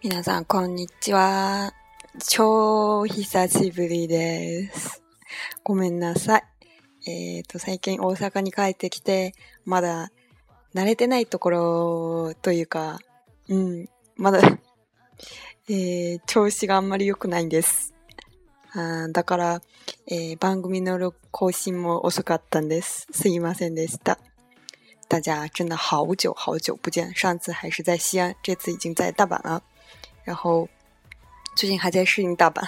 皆さん、こんにちは。超久しぶりです。ごめんなさい。えっ、と、最近大阪に帰ってきて、まだ慣れてないところというか、うん、まだ、えー調子があんまり良くないんです。あだから、えー番組の更新も遅かったんです。すいませんでした。大家真的好久好久不见，上次还是在西安，这次已经在大阪了。然后最近还在适应大阪，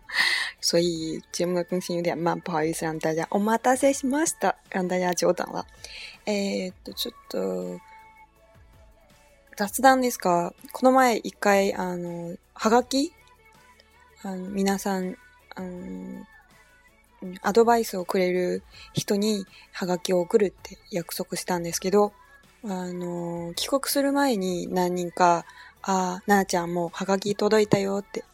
所以节目的更新有点慢，不好意思让大家お待たせしました，让大家久等了。えーっとちょっと雑談ですか？この前一回あのはがき？あの皆さんアドバイスをくれる人にハガキを送るって約束したんですけど、あの、帰国する前に何人か、あ、なあちゃんもうハガキ届いたよって、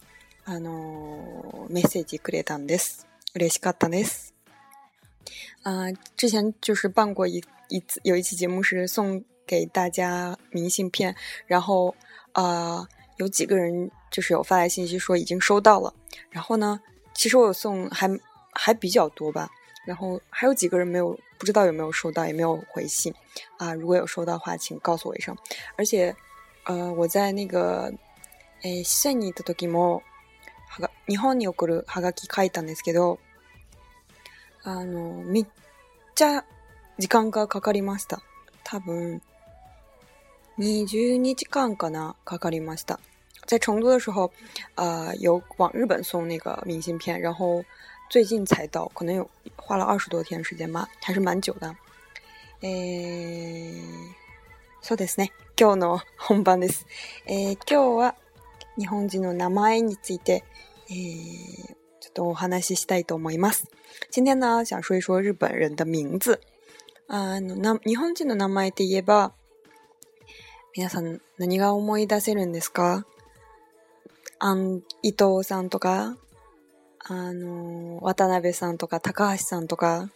あの、メッセージくれたんです。嬉しかったです。啊、之前就是办过一一次，有一期节目是送给大家明信片，然后啊、有几个人就是有发来信息说已经收到了，然后呢，其实我有送还还比较多吧，然后还有几个人没有，不知道有没有收到，也没有回信啊。如果有收到的话，请告诉我一声。而且，呃，我在那个，えー、四川に行った時も、はが日本に送るハガキ書いたんですけど、あの、めっちゃ時間がかかりました。多分、20日間かな、かかりました。在成都的时候，呃，有往日本送那个明信片，然后最近才到，可能有花了二十多天时间吧，还是蛮久的。えー、そうですね。今日の本番です。えー今日は日本人の名前について、えーちょっとお話ししたいと思います。今天呢，想说一说日本人的名字。あのな日本人の名前って言えば、皆さん何が思い出せるんですか あん伊藤さんとか、あの、渡辺さんとか、高橋さんとか、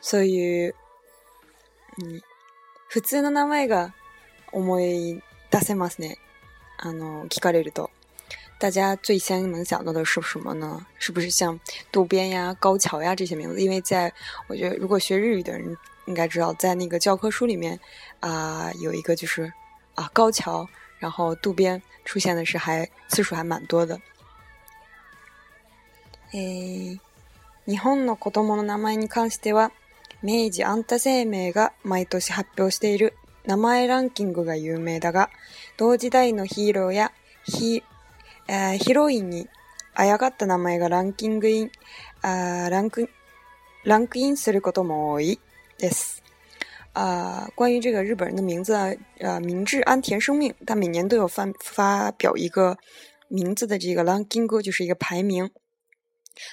そういう、うん普通の名前が思い出せますね。あの、聞かれると。大家最先能想到的是什么呢？是不是像渡边呀、高桥呀这些名字？因为在我觉得，如果学日语的人应该知道，在那个教科书里面啊、有一个就是啊高桥，然后渡边出现的是还次数还蛮多的。えー日本の子供の名前に関しては、明治安田生命が毎年発表している名前ランキングが有名だが、同時代のヒーローやヒ,、えーヒロインにあやがった名前がランキングイン、あランク、ランクインすることも多いです。啊、关于这个日本人的名字啊，呃，明治安田生命，他每年都有发发表一个名字的这个 ranking，就是一个排名。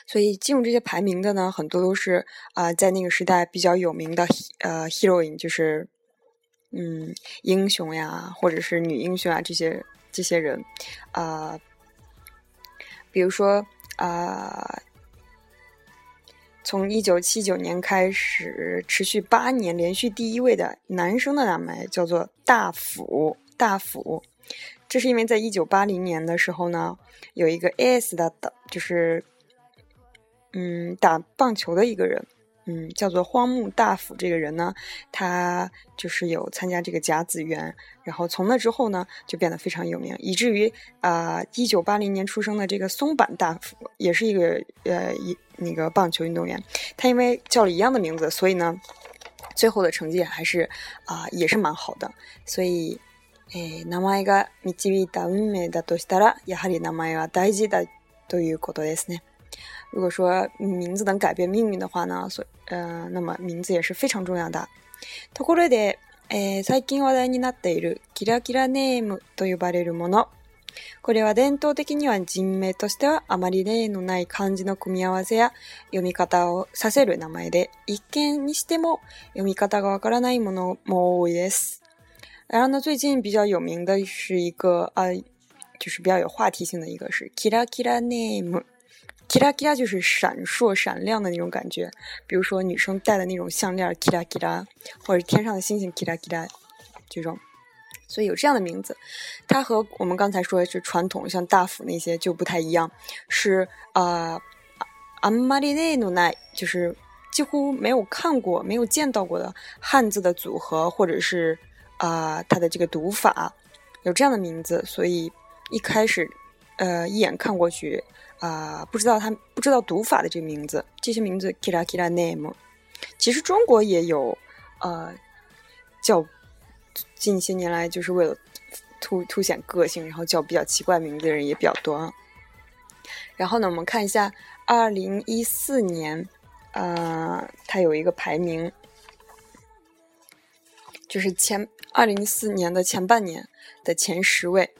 所以进入这些排名的呢，很多都是啊、在那个时代比较有名的呃 heroine，就是嗯英雄呀，或者是女英雄啊这些这些人啊、比如说啊、从一九七九年开始，持续八年连续第一位的男生的名前叫做大辅，大辅。这是因为在一九八零年的时候呢，有一个 S 的的，就是嗯打棒球的一个人，嗯叫做荒木大辅。这个人呢，他就是有参加这个甲子园，然后从那之后呢，就变得非常有名，以至于啊，一九八零年出生的这个松坂大辅也是一个呃一那个棒球运动员，他因为叫了一样的名字，所以呢，最后的成绩还是啊、也是蛮好的。所以，诶，名前が導いた運命だとしたら、やはり名前は大事だということですね。如果说名字能改变命运的话呢，所呃，那么名字也是非常重要的。ところで、诶，最近話題になっているキラキラネームと呼ばれるもの。これは伝統的には人名としてはあまり例のない漢字の組み合わせや読み方をさせる名前で、一見にしても読み方がわからないものも多いです。然后呢，最近比较有名的是一个呃，就是比较有话题性的一个是 kira kira name。，kira 就是闪烁、闪亮的那种感觉。比如说女生戴的那种项链，kira，或者天上的星星，kira，这种。所以有这样的名字，它和我们刚才说的是传统像大府那些就不太一样，是啊，あんまり例のない，就是几乎没有看过、没有见到过的汉字的组合，或者是啊它的这个读法有这样的名字，所以一开始呃一眼看过去啊不知道它不知道读法的这个名字，这些名字 kira kira name，其实中国也有呃叫。 近些年来，就是为了凸凸显个性，然后叫比较奇怪名字的人也比较多。然后呢，我们看一下二零一四年，呃，它有一个排名，就是前二零一四年的前半年的前十位，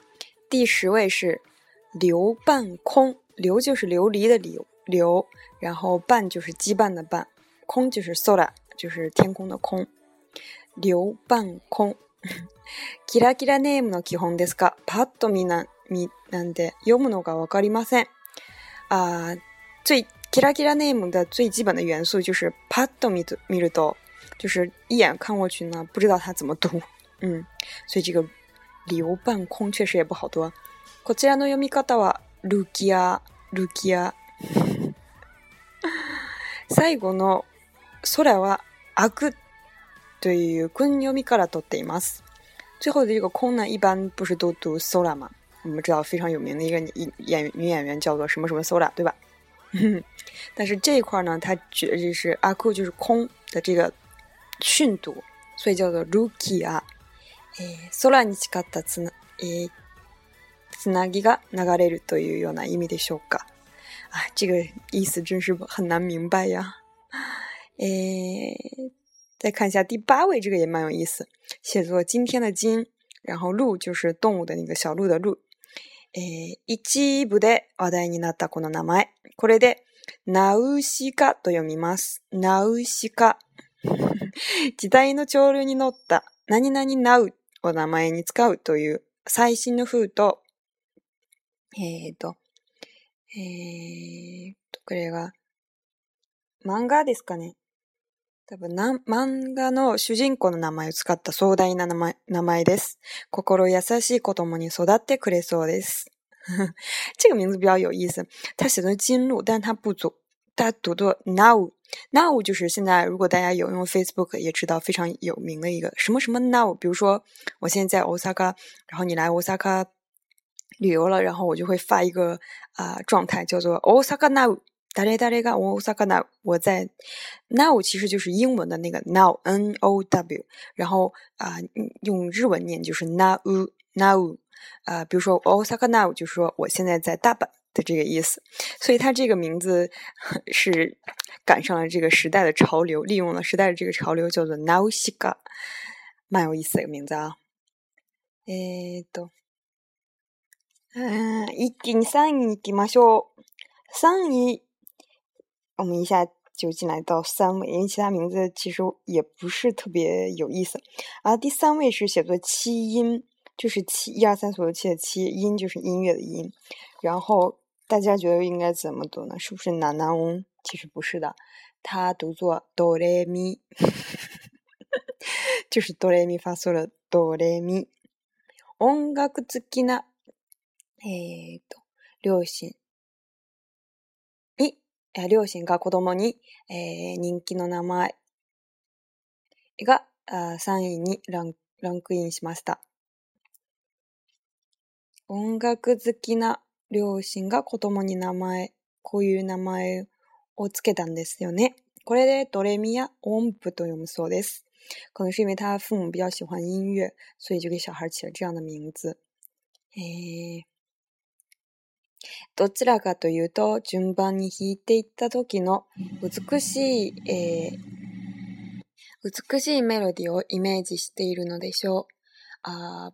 第十位是刘半空，刘就是琉璃的刘，刘，然后半就是羁绊的绊，空就是 sola，就是天空的空。刘半空。キラキラネームの基本ですが、パッと見な、見なんで読むのがわかりません。啊，最キラキラネーム的最基本的元素就是パッと見る見ると，就是一眼看过去呢，不知道它怎么读。嗯，所以这个流半空确实也不好读。こちらの読み方はルキア、ルキア。最後の空はアク对于昆尤米卡拉都得吗？最后的这个空呢，一般不是都读 sola 吗？我们知道非常有名的一个演女演员叫做什么什么 sola，对吧？但是这一块呢，它举的就是阿库就是空的这个训读，所以叫做 ruki 啊。诶，sola に近ったつな诶つなぎが流れるというような意味でしょうか？啊，这个意思真是很难明白呀。诶。 再看一下第八位，这个也蛮有意思，写作今天的今，然后鹿就是动物的那个小鹿的鹿。え、一部で話題になったこの名前、これでナウシカと読みます。ナウシカ。時代の潮流に乗った何々ナウを名前に使うという最新の風と、えっ、ー、と、えー、と、これが漫画ですかね。多分な、漫画の主人公の名前を使った壮大な名前名前です。心優しい子供に育ってくれそうです。这个名字比较有意思，它写的金鹿，但它不读，它读作 now。now 就是现在，如果大家有用 Facebook 也知道非常有名的一个什么什么 now。比如说，我现在在 Osaka，然后你来 Osaka 旅游了，然后我就会发一个啊、呃、状态，叫做 Osaka now。大雷大雷嘎，我萨卡那我在 now 其实就是英文的那个 now n o w，然后啊、呃、用日文念就是 now now 啊、呃，比如说 Osaka now 就是说我现在在大阪的这个意思，所以它这个名字是赶上了这个时代的潮流，利用了时代的这个潮流，叫做 Nausicaa，蛮有意思的一个名字啊。えー、っと、うん、一気に3位に行きましょう。3位 我们一下就进来到三位，因为其他名字其实也不是特别有意思。啊，第三位是写作七音，就是七一二三四五六七的七音，就是音乐的音。然后大家觉得应该怎么读呢？是不是南南翁？其实不是的，它读作哆来咪，就是哆来咪发嗦了哆来咪。音楽好きなえっと両親。 両親が子供に、えー、人気の名前が3位にランクインしました。音楽好きな両親が子供に名前、こういう名前をつけたんですよね。これでドレミや音符と読むそうです。可能是因为他父母比较喜欢音乐，所以就给小孩起了这样的名字。えーどちらかというと、順番に弾いていった時の美しい、えー、美しいメロディをイメージしているのでしょう。啊，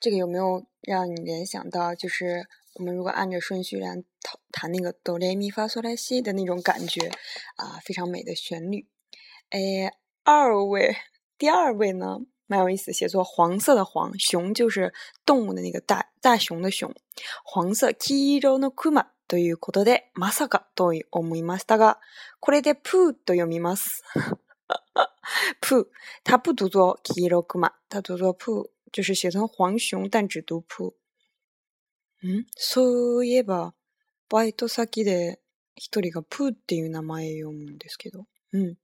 这个有没有让你联想到，就是我们如果按着顺序来弹弹那个哆来咪发嗦来西的那种感觉啊，非常美的旋律。诶，二位，第二位呢？蛮有意思，写作黄色的黄，熊就是动物的那个大大熊的熊，黄色。kiro no kuma ということで、まさかと思いましたが、これでプーと読みます。プー。它不读作黄色クマ，它读作プー。就是写成黄熊，但只读プー。んそういえば、バイト先で一人がプーっていう名前読むんですけど。うん。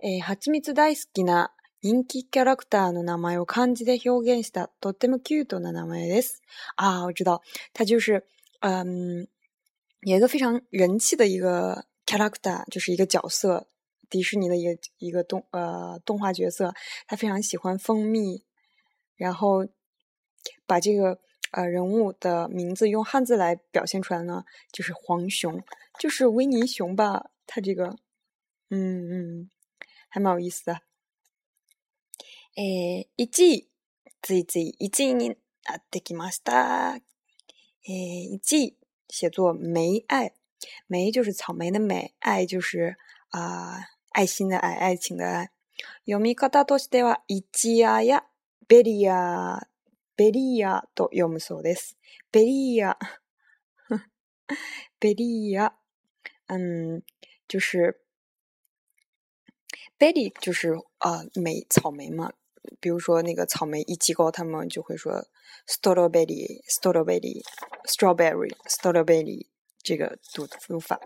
えー、蜂蜜大好きな人気キャラクターの名前を漢字で表現したとってもキュートな名前です。啊，我知道，它就是，嗯，有一个非常人气的一个 character，就是一个角色，迪士尼的一个一个动呃动画角色，他非常喜欢蜂蜜，然后把这个呃人物的名字用汉字来表现出来呢，就是黄熊，就是维尼熊吧，他这个，嗯嗯，还蛮有意思的。 えー、1位、ついつい1位になってきました。えー、1位写作梅愛，梅就是草莓的梅，愛就是啊、呃愛心的愛、愛情的愛。読み方としては、イチアやベリア、ベリアと読むそうです。ベリア、ベリア，嗯，就是ベリ就是呃莓草莓嘛，比如说那个草莓一机构，他们就会说 strawberry strawberry strawberry strawberry 这个读读法，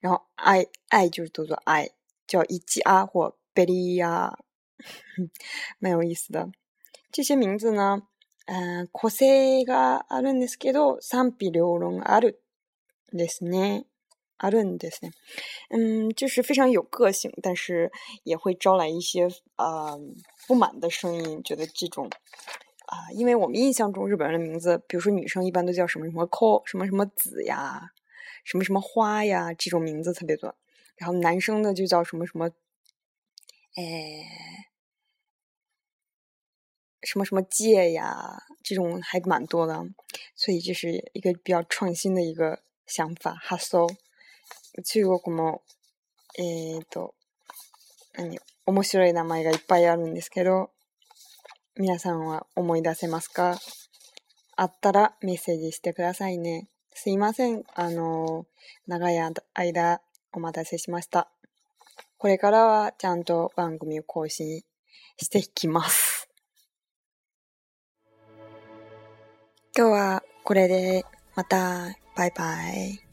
然后爱爱就是读作爱，叫一季啊或贝利亚，蛮有意思的。这些名字呢，嗯、個性があるんですけど、賛否両論あるんですね。 あるんですね。嗯，就是非常有个性，但是也会招来一些呃不满的声音，觉得这种啊、因为我们印象中日本人的名字，比如说女生一般都叫什么什么 ko 什么什么子呀，什么什么花呀，这种名字特别多。然后男生呢就叫什么什么，哎，什么什么介呀，这种还蛮多的。所以这是一个比较创新的一个想法。発想。 中国も、えっ、と、何、面白い名前がいっぱいあるんですけど、皆さんは思い出せますか？あったらメッセージしてくださいね。すいません。あの、長い間お待たせしました。これからはちゃんと番組を更新していきます。今日はこれでまたバイバイ。